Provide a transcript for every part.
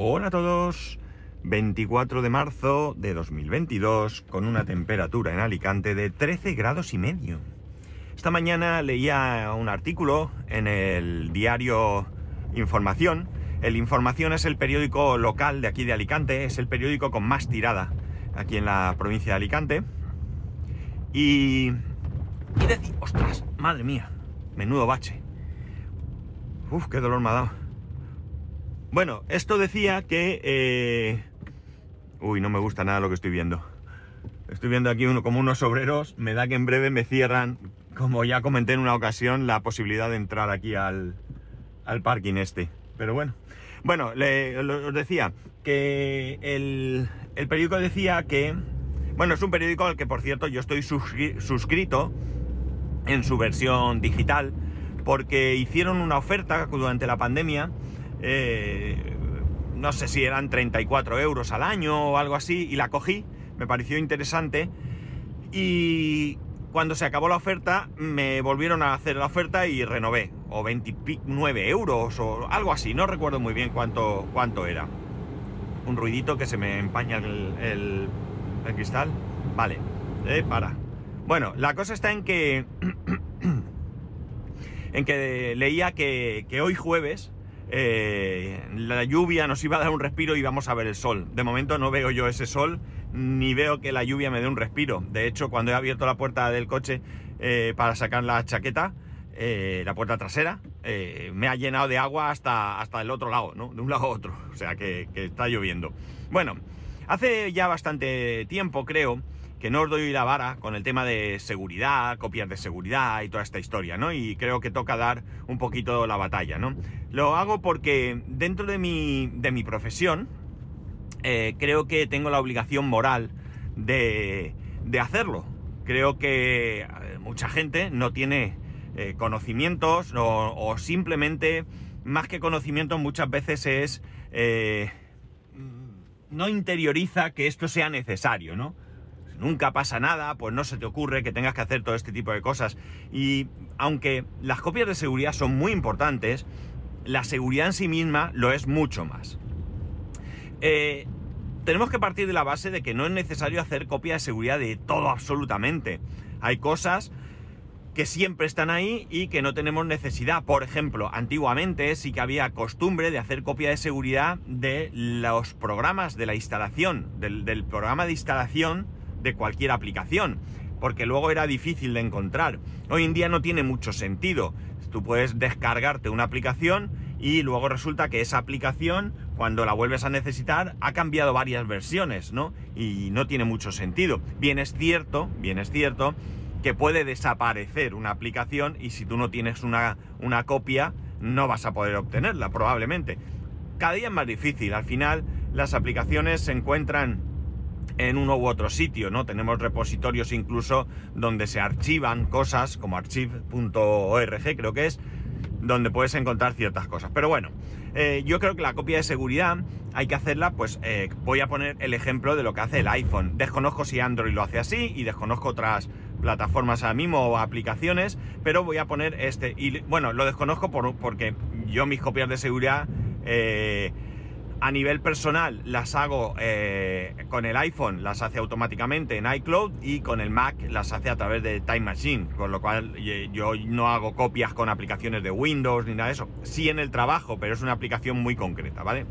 Hola a todos. 24 de marzo de 2022 con una temperatura en Alicante de 13 grados y medio. Esta mañana leía un artículo en el diario Información. El Información es el periódico local de aquí de Alicante, es el periódico con más tirada aquí en la provincia de Alicante. Y... Y decir, ostras, madre mía, menudo bache. Uf, qué dolor me ha dado. Bueno, esto decía que... Eh... Uy, no me gusta nada lo que estoy viendo. Estoy viendo aquí uno, como unos obreros. Me da que en breve me cierran, como ya comenté en una ocasión, la posibilidad de entrar aquí al, al parking este. Pero bueno. Bueno, os decía que el, el periódico decía que... Bueno, es un periódico al que, por cierto, yo estoy suscrito en su versión digital porque hicieron una oferta durante la pandemia eh, no sé si eran 34 euros al año o algo así, y la cogí, me pareció interesante, y cuando se acabó la oferta me volvieron a hacer la oferta y renové, o 29 euros o algo así, no recuerdo muy bien cuánto, cuánto era. Un ruidito que se me empaña el, cristal. Vale, eh, para. Bueno, la cosa está en que... en que leía que, que hoy jueves eh, la lluvia nos iba a dar un respiro y vamos a ver el sol. De momento no veo yo ese sol, ni veo que la lluvia me dé un respiro. De hecho, cuando he abierto la puerta del coche eh, para sacar la chaqueta, eh, la puerta trasera, me ha llenado de agua hasta, hasta el otro lado, ¿no? De un lado a otro. O sea que, que está lloviendo. Bueno, hace ya bastante tiempo, creo, que no os doy la vara con el tema de seguridad, copias de seguridad y toda esta historia, ¿no? Y creo que toca dar un poquito la batalla, ¿no? Lo hago porque dentro de mi, de mi profesión eh, creo que tengo la obligación moral de, de hacerlo. Creo que eh, mucha gente no tiene eh, conocimientos o, simplemente, más que conocimientos, muchas veces es... no interioriza que esto sea necesario, ¿no? Nunca pasa nada, pues no se te ocurre que tengas que hacer todo este tipo de cosas. Y aunque las copias de seguridad son muy importantes, la seguridad en sí misma lo es mucho más. Eh, tenemos que partir de la base de que no es necesario hacer copia de seguridad de todo absolutamente. Hay cosas que siempre están ahí y que no tenemos necesidad. Por ejemplo, antiguamente sí que había costumbre de hacer copia de seguridad de los programas de la instalación, del programa de instalación cualquier aplicación, porque luego era difícil de encontrar. Hoy en día no tiene mucho sentido. Tú puedes descargarte una aplicación y luego resulta que esa aplicación, cuando la vuelves a necesitar, ha cambiado varias versiones, ¿no? Y no tiene mucho sentido. Bien es cierto, bien es cierto, que puede desaparecer una aplicación y si tú no tienes una, una copia, no vas a poder obtenerla, probablemente. Cada día es más difícil. Al final, las aplicaciones se encuentran en uno u otro sitio, ¿no? Tenemos repositorios incluso donde se archivan cosas, como archive.org creo que es, donde puedes encontrar ciertas cosas. Pero bueno, eh, yo creo que la copia de seguridad hay que hacerla, pues eh, voy a poner el ejemplo de lo que hace el iPhone. Desconozco si Android lo hace así y desconozco otras plataformas a mismo o aplicaciones, pero voy a poner este. Y bueno, lo desconozco por, porque yo mis copias de seguridad... Eh, a nivel personal las hago eh, con el iPhone, las hace automáticamente en iCloud y con el Mac las hace a través de Time Machine, con lo cual eh, yo no hago copias con aplicaciones de Windows ni nada de eso. Sí en el trabajo, pero es una aplicación muy concreta, ¿vale?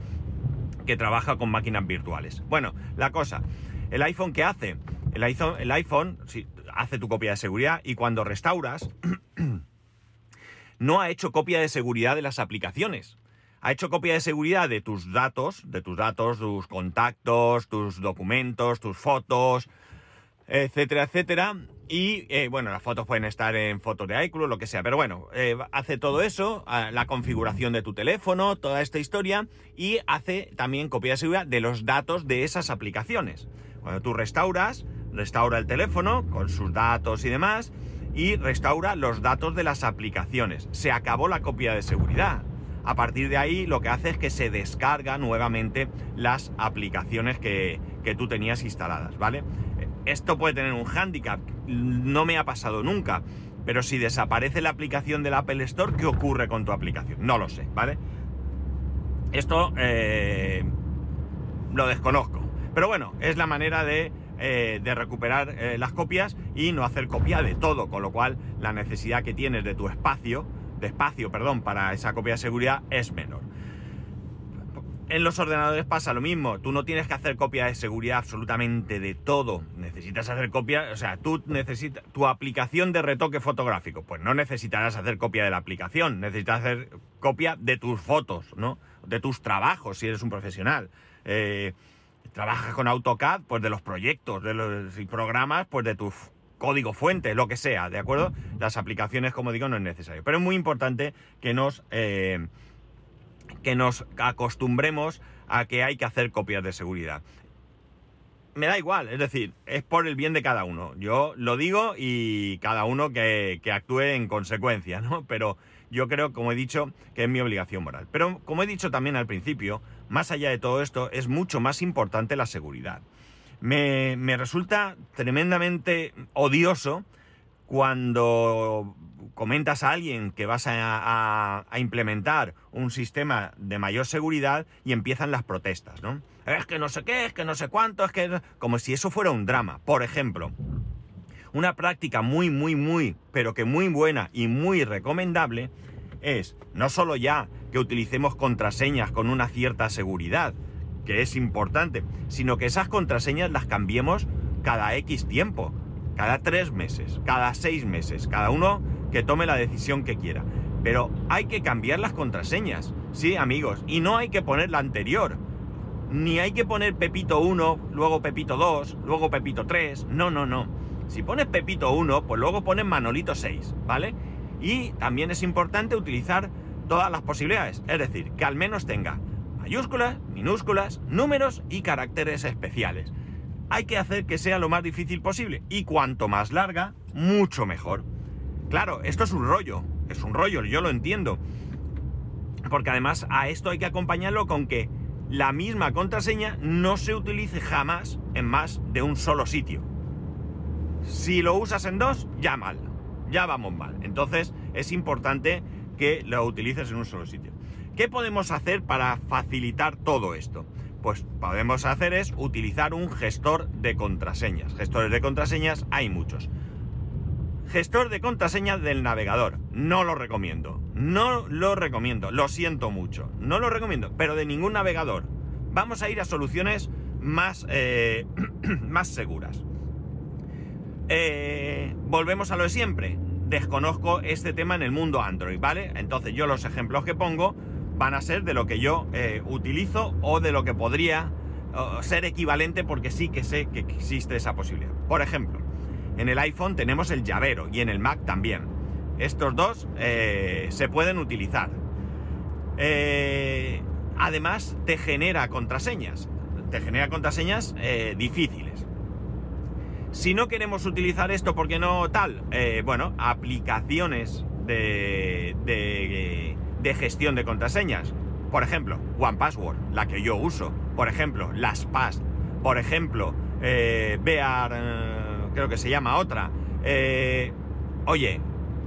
Que trabaja con máquinas virtuales. Bueno, la cosa, el iPhone ¿qué hace? El iPhone, el iPhone hace tu copia de seguridad y cuando restauras no ha hecho copia de seguridad de las aplicaciones ha hecho copia de seguridad de tus datos, de tus datos, tus contactos, tus documentos, tus fotos, etcétera, etcétera. Y eh, bueno, las fotos pueden estar en fotos de iCloud, lo que sea, pero bueno, eh, hace todo eso, la configuración de tu teléfono, toda esta historia, y hace también copia de seguridad de los datos de esas aplicaciones. Cuando tú restauras, restaura el teléfono con sus datos y demás, y restaura los datos de las aplicaciones. Se acabó la copia de seguridad. A partir de ahí lo que hace es que se descarga nuevamente las aplicaciones que, tú tenías instaladas, ¿vale? Esto puede tener un hándicap, no me ha pasado nunca, pero si desaparece la aplicación del Apple Store, ¿qué ocurre con tu aplicación? No lo sé, ¿vale? Esto eh, lo desconozco. Pero bueno, es la manera de, eh, de recuperar eh, las copias y no hacer copia de todo, con lo cual la necesidad que tienes de tu espacio, de espacio, perdón, para esa copia de seguridad es menor. En los ordenadores pasa lo mismo, tú no tienes que hacer copia de seguridad absolutamente de todo, necesitas hacer copia, o sea, tú necesitas tu aplicación de retoque fotográfico, pues no necesitarás hacer copia de la aplicación, necesitas hacer copia de tus fotos, ¿no? De tus trabajos, si eres un profesional. Eh, trabajas con AutoCAD, pues de los proyectos, de los programas, pues de tu código fuente, lo que sea, ¿de acuerdo? Las aplicaciones, como digo, no es necesario. Pero es muy importante que nos... Eh, que nos acostumbremos a que hay que hacer copias de seguridad. Me da igual, es decir, es por el bien de cada uno. Yo lo digo y cada uno que, actúe en consecuencia, ¿no? Pero yo creo, como he dicho, que es mi obligación moral. Pero como he dicho también al principio, más allá de todo esto, es mucho más importante la seguridad. Me, resulta tremendamente odioso cuando comentas a alguien que vas a, implementar un sistema de mayor seguridad y empiezan las protestas, ¿no? Es que no sé qué, es que no sé cuánto, es que... como si eso fuera un drama. Por ejemplo, una práctica muy, muy, muy, pero que muy buena y muy recomendable es no solo ya que utilicemos contraseñas con una cierta seguridad, que es importante, sino que esas contraseñas las cambiemos cada X tiempo, cada tres meses, cada seis meses, cada uno que tome la decisión que quiera. Pero hay que cambiar las contraseñas, sí, amigos, y no hay que poner la anterior. Ni hay que poner Pepito 1, luego Pepito 2, luego Pepito 3. No, no, no. Si pones Pepito 1, pues luego pones Manolito 6, ¿vale? Y también es importante utilizar todas las posibilidades. Es decir, que al menos tenga mayúsculas, minúsculas, números y caracteres especiales. Hay que hacer que sea lo más difícil posible. Y cuanto más larga, mucho mejor. Claro, esto es un rollo, es un rollo, yo lo entiendo. Porque además a esto hay que acompañarlo con que la misma contraseña no se utilice jamás en más de un solo sitio. Si lo usas en dos, ya mal, ya vamos mal. Entonces es importante que lo utilices en un solo sitio. ¿Qué podemos hacer para facilitar todo esto? Pues podemos hacer es utilizar un gestor de contraseñas. Gestores de contraseñas hay muchos. Gestor de contraseñas del navegador. No lo recomiendo. No lo recomiendo. Lo siento mucho. No lo recomiendo. Pero de ningún navegador. Vamos a ir a soluciones más, eh, más seguras. Eh, volvemos a lo de siempre. Desconozco este tema en el mundo Android, ¿vale? Entonces yo los ejemplos que pongo van a ser de lo que yo eh, utilizo o de lo que podría ser equivalente porque sí que sé que existe esa posibilidad. Por ejemplo, en el iPhone tenemos el llavero y en el Mac también. Estos dos eh, se pueden utilizar. Eh, además, te genera contraseñas. Te genera contraseñas difíciles. Si no queremos utilizar esto, ¿por qué no tal? bueno, aplicaciones de, de, gestión de contraseñas. Por ejemplo, OnePassword, la que yo uso. Por ejemplo, LastPass. Por ejemplo, Bear creo que se llama otra. Eh, oye,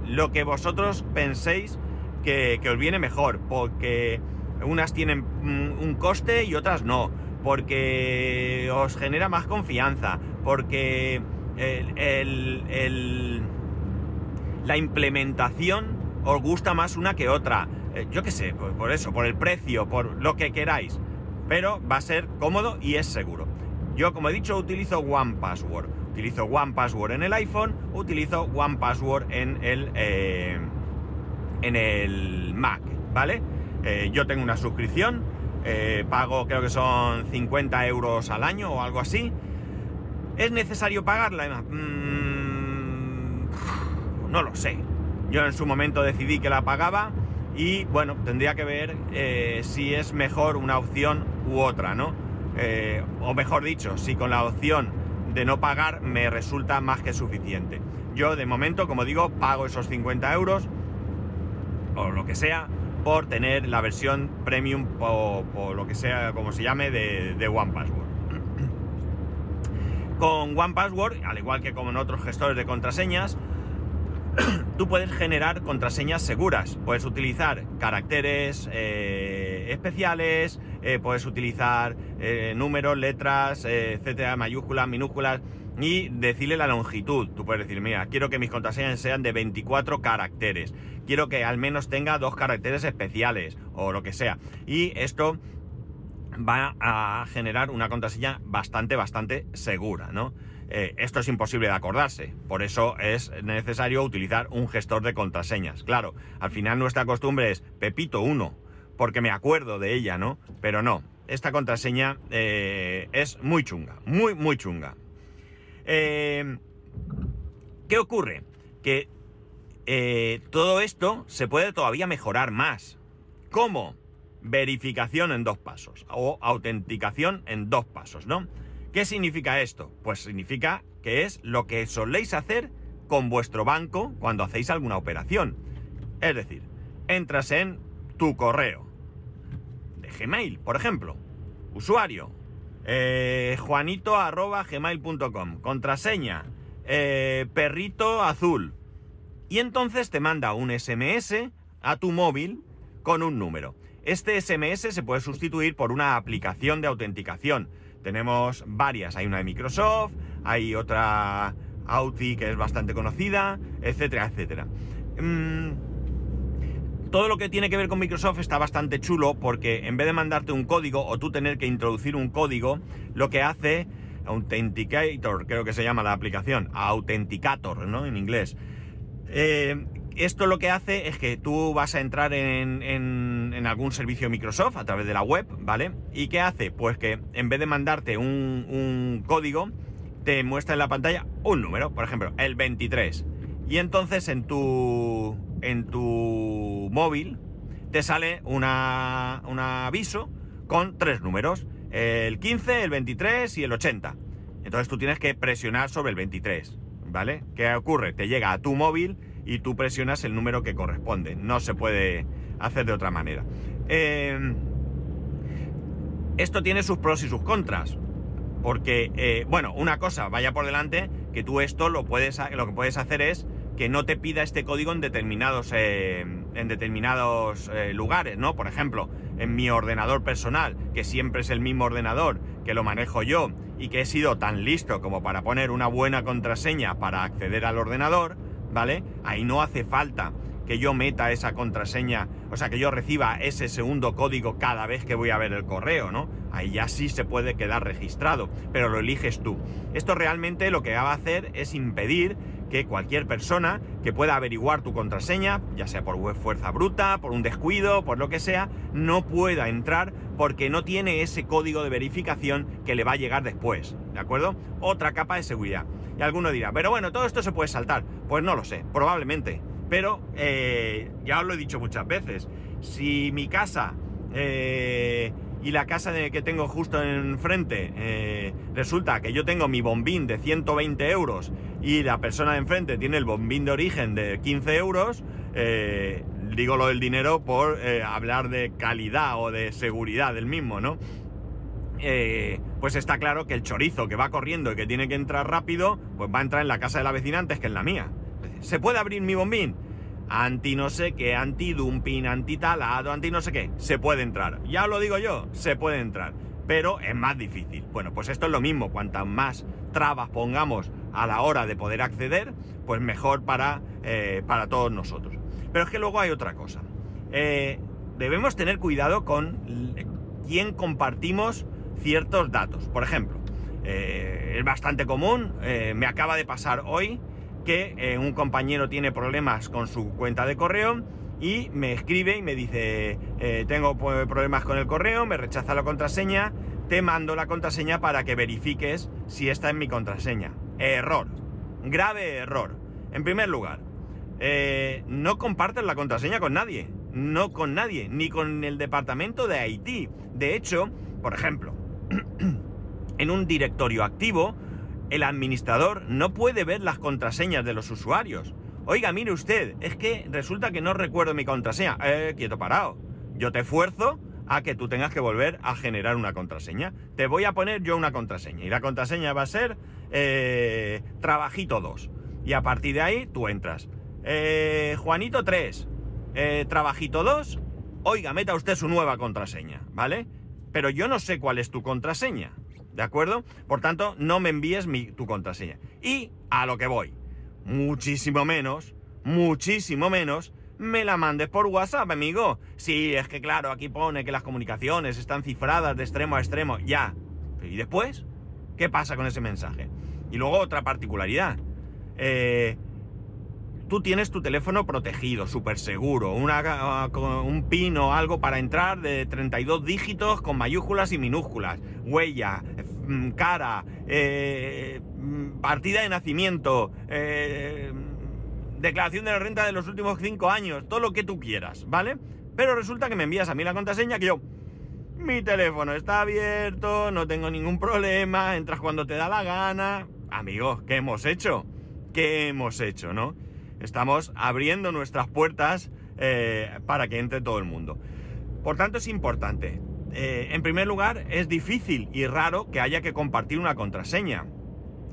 lo que vosotros penséis que, os viene mejor, porque unas tienen un coste y otras no, porque os genera más confianza, porque la implementación os gusta más una que otra. Eh, yo qué sé, por, eso, por el precio, por lo que queráis. Pero va a ser cómodo y es seguro. Yo, como he dicho, utilizo One Password utilizo One Password en el iPhone, utilizo One Password en el, eh, en el Mac, ¿vale? Eh, yo tengo una suscripción, eh, pago creo que son 50 euros al año o algo así. ¿Es necesario pagarla? Mm, no lo sé. Yo en su momento decidí que la pagaba y bueno, tendría que ver si es mejor una opción u otra, ¿no? o mejor dicho, si con la opción de no pagar me resulta más que suficiente. Yo de momento, como digo, pago esos 50 euros o lo que sea por tener la versión premium o, lo que sea, como se llame, de, de One Password. Con One Password, al igual que como en otros gestores de contraseñas, tú puedes generar contraseñas seguras. Puedes utilizar caracteres eh, especiales, eh, puedes utilizar eh, números, letras, etcétera, mayúsculas, minúsculas y decirle la longitud. Tú puedes decir, mira, quiero que mis contraseñas sean de 24 caracteres. Quiero que al menos tenga dos caracteres especiales o lo que sea. Y esto va a generar una contraseña bastante, bastante segura, ¿no? Eh, esto es imposible de acordarse, por eso es necesario utilizar un gestor de contraseñas. Claro, al final nuestra costumbre es Pepito 1, porque me acuerdo de ella, ¿no? Pero no, esta contraseña eh, es muy chunga, muy, muy chunga. Eh, ¿Qué ocurre? Que todo esto se puede todavía mejorar más. ¿Cómo? Verificación en dos pasos o autenticación en dos pasos, ¿no? ¿Qué significa esto? Pues significa que es lo que soléis hacer con vuestro banco cuando hacéis alguna operación. Es decir, entras en tu correo de Gmail, por ejemplo, usuario, eh, contraseña, eh, perrito azul. Y entonces te manda un SMS a tu móvil con un número. Este SMS se puede sustituir por una aplicación de autenticación tenemos varias, hay una de Microsoft, hay otra Audi que es bastante conocida, etcétera, etcétera. Mm, todo lo que tiene que ver con Microsoft está bastante chulo porque en vez de mandarte un código o tú tener que introducir un código, lo que hace Authenticator, creo que se llama la aplicación, Authenticator, ¿no? En inglés. Eh, esto lo que hace es que tú vas a entrar en, algún servicio Microsoft a través de la web, ¿vale? ¿Y qué hace? Pues que en vez de mandarte un, código, te muestra en la pantalla un número, por ejemplo, el 23. Y entonces en tu, en tu móvil te sale un aviso con tres números, el 15, el 23 y el 80. Entonces tú tienes que presionar sobre el 23, ¿vale? ¿Qué ocurre? Te llega a tu móvil y tú presionas el número que corresponde. No se puede hacer de otra manera. Eh, esto tiene sus pros y sus contras. Porque, eh, bueno, una cosa, vaya por delante, que tú esto lo, puedes, lo que puedes hacer es que no te pida este código en determinados, eh, en determinados lugares, ¿no? Por ejemplo, en mi ordenador personal, que siempre es el mismo ordenador, que lo manejo yo y que he sido tan listo como para poner una buena contraseña para acceder al ordenador, ¿vale? Ahí no hace falta que yo meta esa contraseña, o sea, que yo reciba ese segundo código cada vez que voy a ver el correo, ¿no? Ahí ya sí se puede quedar registrado, pero lo eliges tú. Esto realmente lo que va a hacer es impedir que cualquier persona que pueda averiguar tu contraseña, ya sea por fuerza bruta, por un descuido, por lo que sea, no pueda entrar porque no tiene ese código de verificación que le va a llegar después, ¿de acuerdo? Otra capa de seguridad. Y alguno dirá, pero bueno, todo esto se puede saltar. Pues no lo sé, probablemente. Pero eh, ya os lo he dicho muchas veces. Si mi casa eh, y la casa de, que tengo justo enfrente eh, resulta que yo tengo mi bombín de 120 euros y la persona de enfrente tiene el bombín de origen de 15 euros, digo lo del dinero por hablar de calidad o de seguridad del mismo, ¿no? Eh, pues está claro que el chorizo que va corriendo y que tiene que entrar rápido, pues va a entrar en la casa de la vecina antes que en la mía. ¿Se puede abrir mi bombín? Anti no sé qué, anti dumping, anti talado, anti no sé qué. Se puede entrar. Ya lo digo yo, se puede entrar. Pero es más difícil. Bueno, pues esto es lo mismo. Cuantas más trabas pongamos a la hora de poder acceder, pues mejor para, eh, para todos nosotros. Pero es que luego hay otra cosa. Eh, debemos tener cuidado con quién compartimos ciertos datos. Por ejemplo, eh, es bastante común, me acaba de pasar hoy que un compañero tiene problemas con su cuenta de correo y me escribe y me dice, tengo problemas con el correo, me rechaza la contraseña, te mando la contraseña para que verifiques si está en mi contraseña. Error, grave error. En primer lugar, no compartes la contraseña con nadie, no con nadie, ni con el departamento de Haití. De hecho, por ejemplo, en un directorio activo, el administrador no puede ver las contraseñas de los usuarios. Oiga, mire usted, es que resulta que no recuerdo mi contraseña. Eh, quieto parado. Yo te esfuerzo a que tú tengas que volver a generar una contraseña. Te voy a poner yo una contraseña. Y la contraseña va a ser eh, Trabajito 2. Y a partir de ahí tú entras. eh, Juanito 3, eh, Trabajito 2, oiga, meta usted su nueva contraseña, ¿vale? Pero yo no sé cuál es tu contraseña, ¿de acuerdo? Por tanto, no me envíes mi, tu contraseña. Y a lo que voy, muchísimo menos, muchísimo menos, me la mandes por WhatsApp, amigo. Sí, es que claro, aquí pone que las comunicaciones están cifradas de extremo a extremo, ya. ¿Y después? ¿Qué pasa con ese mensaje? Y luego otra particularidad. Eh, tú tienes tu teléfono protegido, súper seguro, un pin o algo para entrar de 32 dígitos con mayúsculas y minúsculas, huella, mm, cara, eh, partida de nacimiento, eh, declaración de la renta de los últimos 5 años, todo lo que tú quieras, ¿vale? Pero resulta que me envías a mí la contraseña que yo... Mi teléfono está abierto, no tengo ningún problema, entras cuando te da la gana. Amigo, ¿qué hemos hecho? ¿Qué hemos hecho, no? Estamos abriendo nuestras puertas eh, para que entre todo el mundo. Por tanto, es importante. Eh, en primer lugar, es difícil y raro que haya que compartir una contraseña.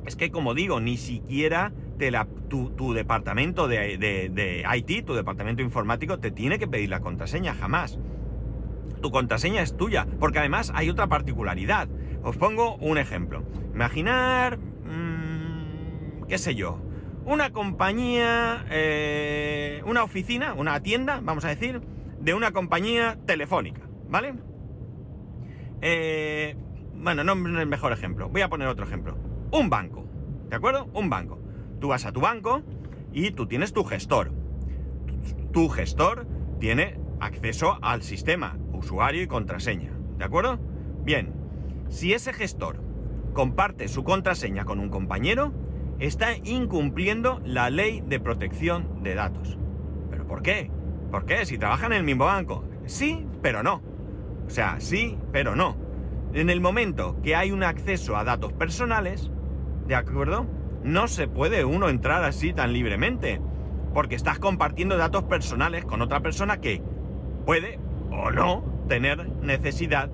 Es que, como digo, ni siquiera tu, departamento de, de, IT, tu departamento informático, te tiene que pedir la contraseña, jamás. Tu contraseña es tuya, porque además hay otra particularidad. Os pongo un ejemplo. Imaginar, qué sé yo, una compañía, eh, una oficina, una tienda, vamos a decir, de una compañía telefónica, ¿vale? Eh, bueno, no es el mejor ejemplo. Voy a poner otro ejemplo. Un banco, ¿de acuerdo? Un banco. Tú vas a tu banco y tú tienes tu gestor. Tu gestor tiene acceso al sistema, usuario y contraseña. ¿De acuerdo? Bien, si ese gestor comparte su contraseña con un compañero, está incumpliendo la ley de protección de datos. ¿Pero por qué? ¿Por qué? Si trabajan en el mismo banco. Sí, pero no. O sea, sí, pero no. En el momento que hay un acceso a datos personales, ¿de acuerdo? No se puede uno entrar así tan libremente. Porque estás compartiendo datos personales con otra persona que puede o no tener necesidad,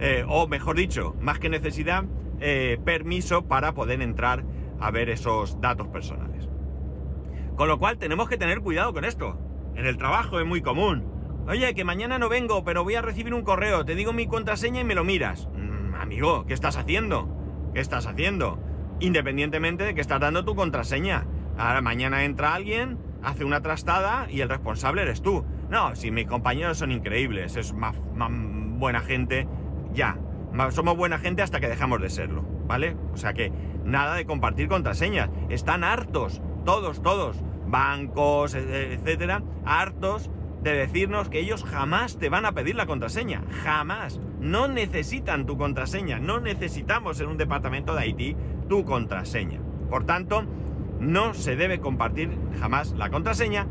eh, o mejor dicho, más que necesidad, eh, permiso para poder entrar a ver esos datos personales. Con lo cual tenemos que tener cuidado con esto. En el trabajo es muy común. Oye, que mañana no vengo, pero voy a recibir un correo. Te digo mi contraseña y me lo miras. Mm, amigo, ¿qué estás haciendo? ¿Qué estás haciendo? Independientemente de que estás dando tu contraseña. Ahora mañana entra alguien, hace una trastada y el responsable eres tú. No, si mis compañeros son increíbles, es más, buena gente, ya. Somos buena gente hasta que dejamos de serlo, ¿vale? O sea que nada de compartir contraseñas. Están hartos, todos, todos, bancos, e, etcétera, hartos de decirnos que ellos jamás te van a pedir la contraseña. Jamás. No necesitan tu contraseña. No necesitamos en un departamento de IT tu contraseña. Por tanto, no se debe compartir jamás la contraseña,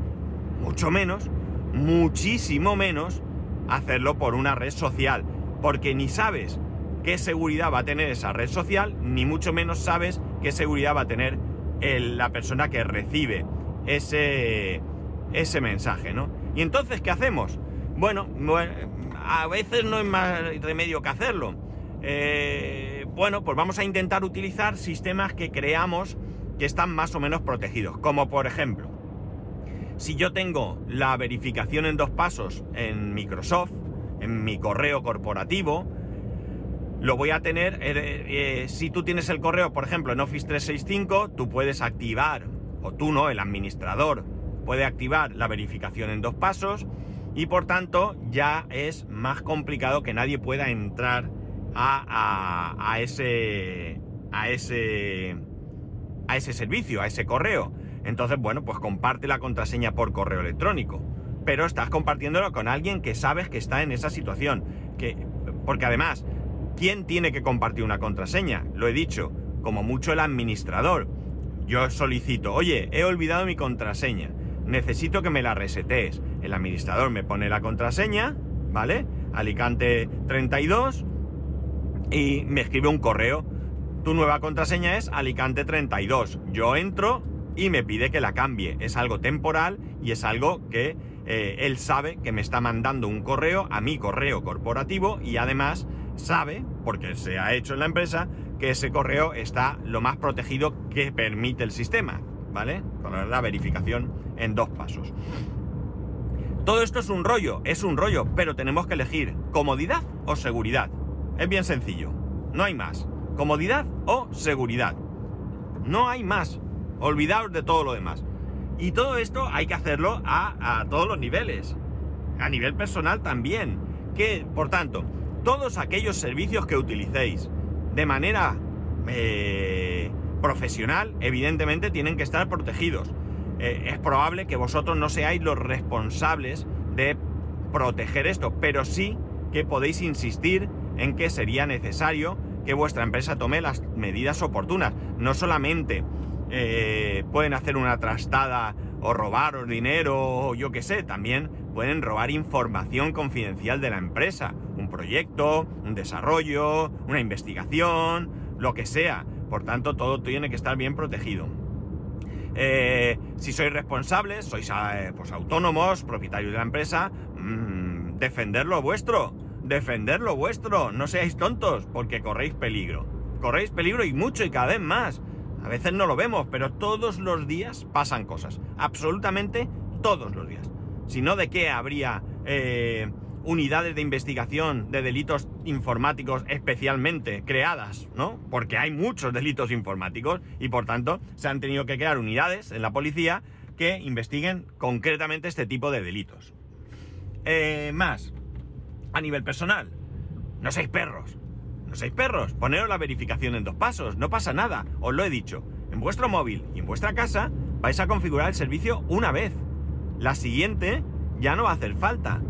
mucho menos, muchísimo menos, hacerlo por una red social. Porque ni sabes qué seguridad va a tener esa red social, ni mucho menos sabes qué seguridad va a tener la persona que recibe ese, ese mensaje, ¿no? Y entonces, ¿qué hacemos? Bueno, a veces no hay más remedio que hacerlo. Eh, bueno, pues vamos a intentar utilizar sistemas que creamos que están más o menos protegidos. Como por ejemplo, si yo tengo la verificación en dos pasos en Microsoft, en mi correo corporativo, lo voy a tener, eh, eh, si tú tienes el correo, por ejemplo, en Office 365, tú puedes activar, o tú no, el administrador puede activar la verificación en dos pasos y por tanto ya es más complicado que nadie pueda entrar a, a, ese, a, ese, a ese servicio, a ese correo. Entonces, bueno, pues comparte la contraseña por correo electrónico. Pero estás compartiéndolo con alguien que sabes que está en esa situación. Que, porque además, ¿Quién tiene que compartir una contraseña? Lo he dicho, como mucho el administrador. Yo solicito, oye, he olvidado mi contraseña, necesito que me la resetees. El administrador me pone la contraseña, ¿vale? Alicante 32 y me escribe un correo. Tu nueva contraseña es Alicante 32. Yo entro y me pide que la cambie. Es algo temporal y es algo que eh, él sabe que me está mandando un correo a mi correo corporativo y además sabe, porque se ha hecho en la empresa, que ese correo está lo más protegido que permite el sistema, ¿vale? Con la verificación en dos pasos. Todo esto es un rollo, es un rollo, pero tenemos que elegir comodidad o seguridad. Es bien sencillo, no hay más. Comodidad o seguridad. No hay más. Olvidaos de todo lo demás. Y todo esto hay que hacerlo a, todos los niveles. A nivel personal también. Que, por tanto, todos aquellos servicios que utilicéis de manera eh, profesional, evidentemente tienen que estar protegidos. Eh, es probable que vosotros no seáis los responsables de proteger esto, pero sí que podéis insistir en que sería necesario que vuestra empresa tome las medidas oportunas. No solamente eh, pueden hacer una trastada o robaros dinero o yo qué sé, también pueden robar información confidencial de la empresa, proyecto, un desarrollo, una investigación, lo que sea. Por tanto, todo tiene que estar bien protegido. Eh, si sois responsables, sois eh, pues, autónomos, propietarios de la empresa, mmm, defender lo vuestro, defender lo vuestro, no seáis tontos, porque corréis peligro. Corréis peligro y mucho y cada vez más. A veces no lo vemos, pero todos los días pasan cosas. Absolutamente todos los días. Si no, ¿de qué habría eh, unidades de investigación de delitos informáticos especialmente creadas, ¿no? Porque hay muchos delitos informáticos y por tanto se han tenido que crear unidades en la policía que investiguen concretamente este tipo de delitos. Eh, más, a nivel personal, no seáis perros, no seáis perros, poneros la verificación en dos pasos, no pasa nada, os lo he dicho. En vuestro móvil y en vuestra casa vais a configurar el servicio una vez. La siguiente ya no va a hacer falta.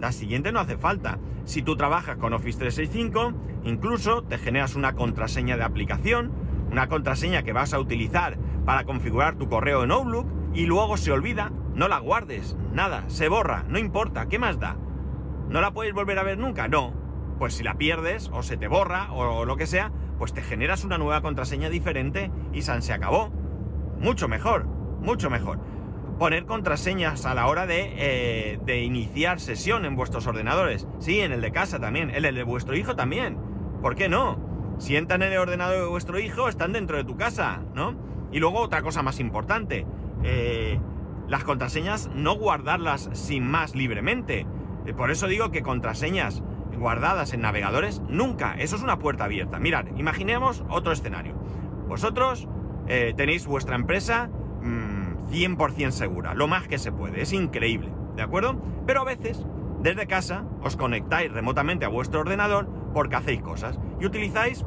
La siguiente no hace falta. Si tú trabajas con Office 365, incluso te generas una contraseña de aplicación, una contraseña que vas a utilizar para configurar tu correo en Outlook y luego se olvida, no la guardes, nada, se borra, no importa, ¿qué más da? ¿No la puedes volver a ver nunca? No. Pues si la pierdes o se te borra o lo que sea, pues te generas una nueva contraseña diferente y San se acabó. Mucho mejor, mucho mejor poner contraseñas a la hora eh, de, iniciar sesión en vuestros ordenadores. Sí, en el de casa también, en el de vuestro hijo también. ¿Por qué no? Si entran en el ordenador de vuestro hijo, están dentro de tu casa, ¿no? Y luego otra cosa más importante, eh, las contraseñas no guardarlas sin más libremente. Eh, por eso digo que contraseñas guardadas en navegadores, nunca. Eso es una puerta abierta. Mirad, imaginemos otro escenario. Vosotros tenéis vuestra empresa 100% segura, lo más que se puede, es increíble, ¿de acuerdo? Pero a veces, desde casa, os conectáis remotamente a vuestro ordenador porque hacéis cosas y utilizáis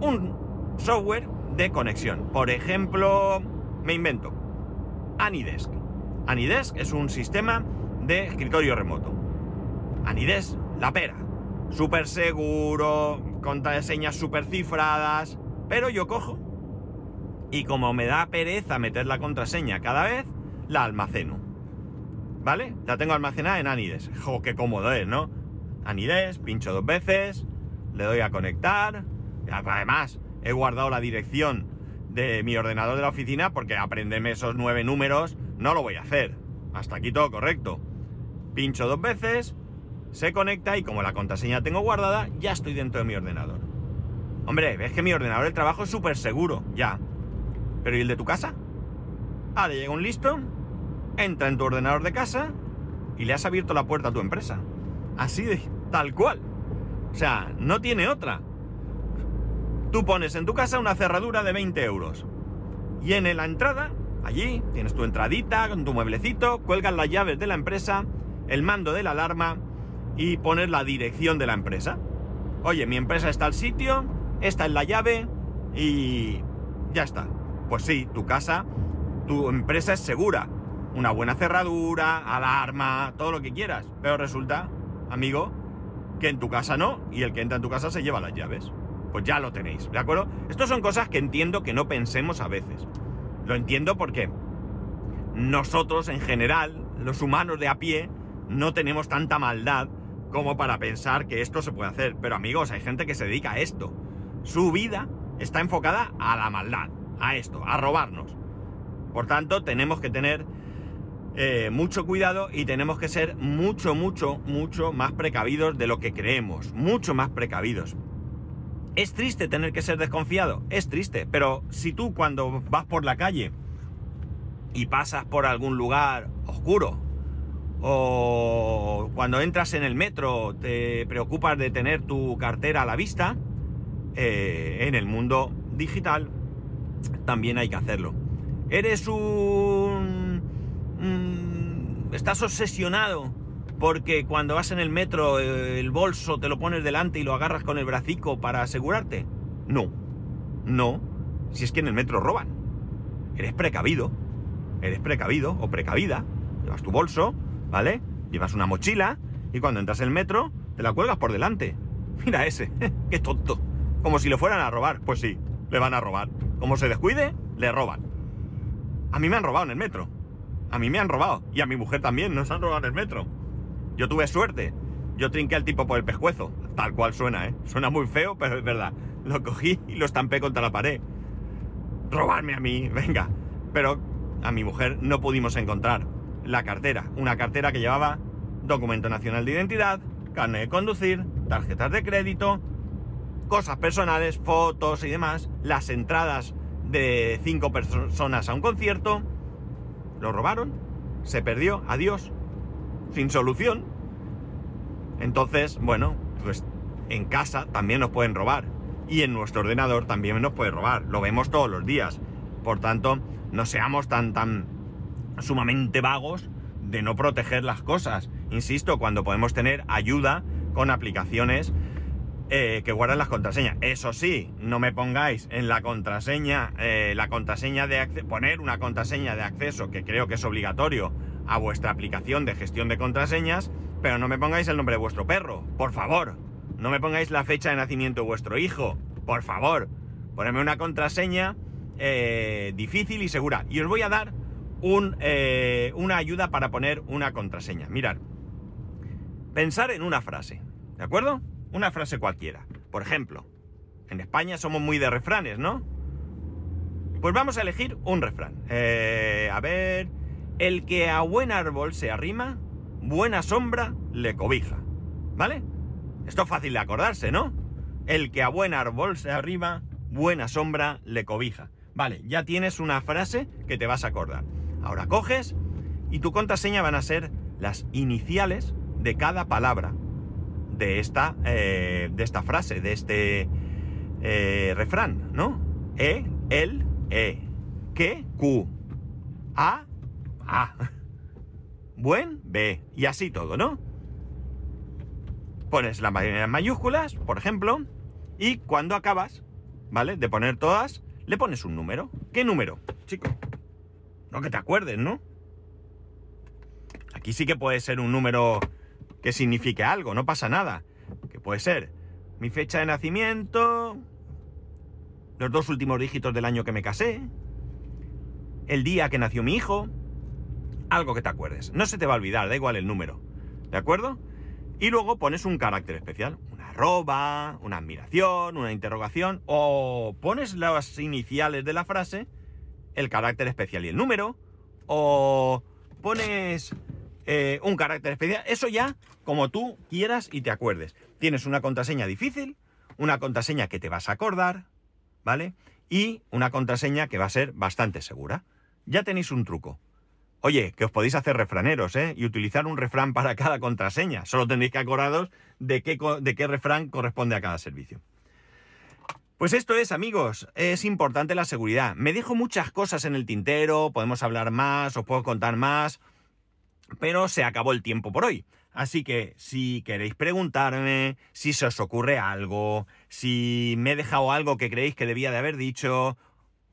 un software de conexión. Por ejemplo, me invento, Anidesk. Anidesk es un sistema de escritorio remoto. Anidesk, la pera. Súper seguro, contraseñas súper cifradas. Pero yo cojo y como me da pereza meter la contraseña cada vez, la almaceno. ¿Vale? La tengo almacenada en Anides. ¡Jo, qué cómodo es, ¿no? Anides, pincho dos veces, le doy a conectar. Además, he guardado la dirección de mi ordenador de la oficina porque aprenderme esos nueve números no lo voy a hacer. Hasta aquí todo correcto. Pincho dos veces, se conecta y como la contraseña tengo guardada, ya estoy dentro de mi ordenador. Hombre, ves que mi ordenador de trabajo es súper seguro, ya. Pero ¿y el de tu casa? Ahora llega un listo, entra en tu ordenador de casa y le has abierto la puerta a tu empresa. Así de tal cual. O sea, no tiene otra. Tú pones en tu casa una cerradura de 20 euros. Y en la entrada, allí, tienes tu entradita con tu mueblecito, cuelgas las llaves de la empresa, el mando de la alarma y pones la dirección de la empresa. Oye, mi empresa está al sitio, esta es la llave y ya está. Pues sí, tu casa, tu empresa es segura. Una buena cerradura, alarma, todo lo que quieras. Pero resulta, amigo, que en tu casa no, y el que entra en tu casa se lleva las llaves. Pues ya lo tenéis, ¿de acuerdo? Estas son cosas que entiendo que no pensemos a veces. Lo entiendo porque nosotros en general, los humanos de a pie, no tenemos tanta maldad como para pensar que esto se puede hacer. Pero amigos, hay gente que se dedica a esto. Su vida está enfocada a la maldad a esto, a robarnos. Por tanto, tenemos que tener eh, mucho cuidado y tenemos que ser mucho, mucho, mucho más precavidos de lo que creemos. Mucho más precavidos. Es triste tener que ser desconfiado, es triste, pero si tú cuando vas por la calle y pasas por algún lugar oscuro, o cuando entras en el metro te preocupas de tener tu cartera a la vista, eh, en el mundo digital también hay que hacerlo. Eres un... estás obsesionado porque cuando vas en el metro el bolso te lo pones delante y lo agarras con el bracico para asegurarte. No, no, si es que en el metro roban. Eres precavido, eres precavido o precavida, llevas tu bolso, ¿vale? Llevas una mochila y cuando entras en el metro te la cuelgas por delante. Mira ese, qué tonto. Como si le fueran a robar. Pues sí, le van a robar. Como se descuide, le roban. A mí me han robado en el metro. A mí me han robado. Y a mi mujer también nos han robado en el metro. Yo tuve suerte. Yo trinqué al tipo por el pescuezo. Tal cual suena, ¿eh? Suena muy feo, pero es verdad. Lo cogí y lo estampé contra la pared. Robarme a mí, venga. Pero a mi mujer no pudimos encontrar la cartera. Una cartera que llevaba documento nacional de identidad, carne de conducir, tarjetas de crédito, cosas personales, fotos y demás, las entradas de cinco personas a un concierto. Lo robaron, se perdió, adiós, sin solución. Entonces, bueno, pues en casa también nos pueden robar. Y en nuestro ordenador también nos puede robar. Lo vemos todos los días. Por tanto, no seamos tan, tan sumamente vagos de no proteger las cosas. Insisto, cuando podemos tener ayuda con aplicaciones eh, que guardan las contraseñas. Eso sí, no me pongáis en la contraseña, eh, la contraseña de poner una contraseña de acceso que creo que es obligatorio a vuestra aplicación de gestión de contraseñas, pero no me pongáis el nombre de vuestro perro, por favor. No me pongáis la fecha de nacimiento de vuestro hijo, por favor. Ponedme una contraseña eh, difícil y segura. Y os voy a dar un, una ayuda para poner una contraseña. Mirad, pensar en una frase, ¿de acuerdo? Una frase cualquiera. Por ejemplo, en España somos muy de refranes, ¿no? Pues vamos a elegir un refrán. Eh, a ver, el que a buen árbol se arrima, buena sombra le cobija. ¿Vale? Esto es fácil de acordarse, ¿no? El que a buen árbol se arrima, buena sombra le cobija. Vale, ya tienes una frase que te vas a acordar. Ahora coges y tu contraseña van a ser las iniciales de cada palabra de esta, eh, de esta frase, de este eh, refrán, ¿no? E, el, E. Que, Q. A, A. Buen, B. Y así todo, ¿no? Pones las mayúsculas, por ejemplo, y cuando acabas, ¿vale? De poner todas, le pones un número. ¿Qué número, chico? No que te acuerdes, ¿no? Aquí sí que puede ser un número que signifique algo, no pasa nada. Que puede ser mi fecha de nacimiento, los dos últimos dígitos del año que me casé, el día que nació mi hijo, algo que te acuerdes. No se te va a olvidar, da igual el número. ¿De acuerdo? Y luego pones un carácter especial, una arroba, una admiración, una interrogación, o pones las iniciales de la frase, el carácter especial y el número, o pones eh, un carácter especial. Eso ya como tú quieras y te acuerdes. Tienes una contraseña difícil, una contraseña que te vas a acordar, ¿vale? Y una contraseña que va a ser bastante segura. Ya tenéis un truco. Oye, que os podéis hacer refraneros, ¿eh? Y utilizar un refrán para cada contraseña. Solo tendréis que acordaros de qué, de qué refrán corresponde a cada servicio. Pues esto es, amigos, es importante la seguridad. Me dejo muchas cosas en el tintero, podemos hablar más, os puedo contar más pero se acabó el tiempo por hoy. Así que si queréis preguntarme, si se os ocurre algo, si me he dejado algo que creéis que debía de haber dicho,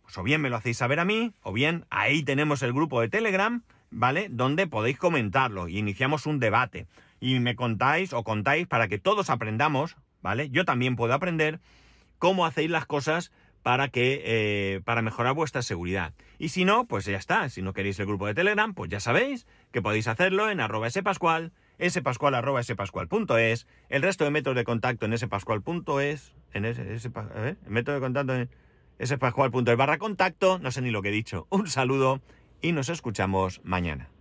pues o bien me lo hacéis saber a mí, o bien ahí tenemos el grupo de Telegram, ¿vale? Donde podéis comentarlo y iniciamos un debate. Y me contáis o contáis para que todos aprendamos, ¿vale? Yo también puedo aprender cómo hacéis las cosas para que eh, para mejorar vuestra seguridad. Y si no, pues ya está. Si no queréis el grupo de Telegram, pues ya sabéis que podéis hacerlo en arroba spascual, spascual arroba spascual.es, el resto de métodos de contacto en spascual.es, en ese, ese, el método de contacto en spascual.es barra contacto, no sé ni lo que he dicho. Un saludo y nos escuchamos mañana.